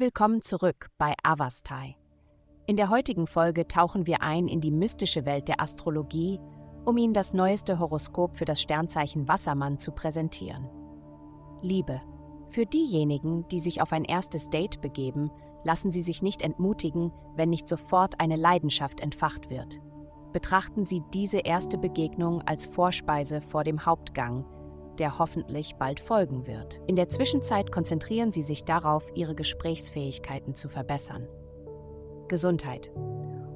Willkommen zurück bei Avastai. In der heutigen Folge tauchen wir ein in die mystische Welt der Astrologie, um Ihnen das neueste Horoskop für das Sternzeichen Wassermann zu präsentieren. Liebe. Für diejenigen, die sich auf ein erstes Date begeben, lassen Sie sich nicht entmutigen, wenn nicht sofort eine Leidenschaft entfacht wird. Betrachten Sie diese erste Begegnung als Vorspeise vor dem Hauptgang, der hoffentlich bald folgen wird. In der Zwischenzeit konzentrieren Sie sich darauf, Ihre Gesprächsfähigkeiten zu verbessern. Gesundheit.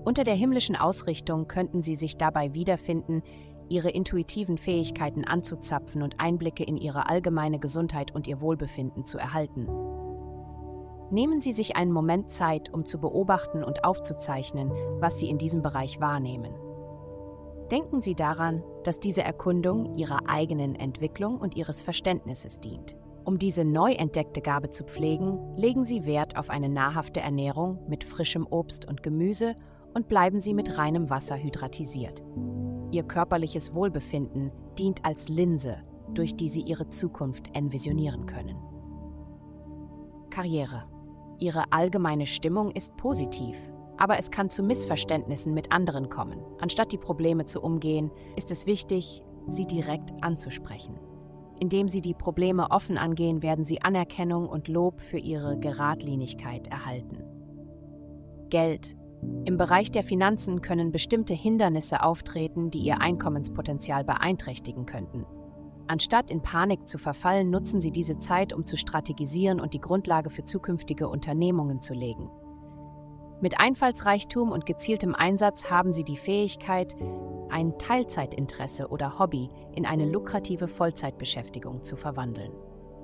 Unter der himmlischen Ausrichtung könnten Sie sich dabei wiederfinden, Ihre intuitiven Fähigkeiten anzuzapfen und Einblicke in Ihre allgemeine Gesundheit und Ihr Wohlbefinden zu erhalten. Nehmen Sie sich einen Moment Zeit, um zu beobachten und aufzuzeichnen, was Sie in diesem Bereich wahrnehmen. Denken Sie daran, dass diese Erkundung Ihrer eigenen Entwicklung und Ihres Verständnisses dient. Um diese neu entdeckte Gabe zu pflegen, legen Sie Wert auf eine nahrhafte Ernährung mit frischem Obst und Gemüse und bleiben Sie mit reinem Wasser hydratisiert. Ihr körperliches Wohlbefinden dient als Linse, durch die Sie Ihre Zukunft envisionieren können. Karriere. Ihre allgemeine Stimmung ist positiv aber es kann zu Missverständnissen mit anderen kommen. Anstatt die Probleme zu umgehen, ist es wichtig, sie direkt anzusprechen. Indem Sie die Probleme offen angehen, werden Sie Anerkennung und Lob für Ihre Geradlinigkeit erhalten. Geld. Im Bereich der Finanzen können bestimmte Hindernisse auftreten, die Ihr Einkommenspotenzial beeinträchtigen könnten. Anstatt in Panik zu verfallen, nutzen Sie diese Zeit, um zu strategisieren und die Grundlage für zukünftige Unternehmungen zu legen. Mit Einfallsreichtum und gezieltem Einsatz haben sie die Fähigkeit, ein Teilzeitinteresse oder Hobby in eine lukrative Vollzeitbeschäftigung zu verwandeln.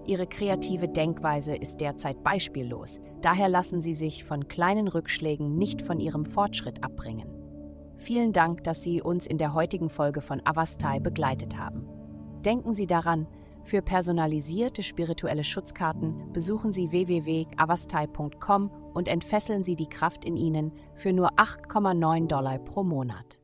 Ihre kreative Denkweise ist derzeit beispiellos, daher lassen Sie sich von kleinen Rückschlägen nicht von Ihrem Fortschritt abbringen. Vielen Dank, dass Sie uns in der heutigen Folge von Avastai begleitet haben. Denken Sie daran, für personalisierte spirituelle Schutzkarten besuchen Sie www.avastai.com und entfesseln Sie die Kraft in Ihnen für nur 8,9 Dollar pro Monat.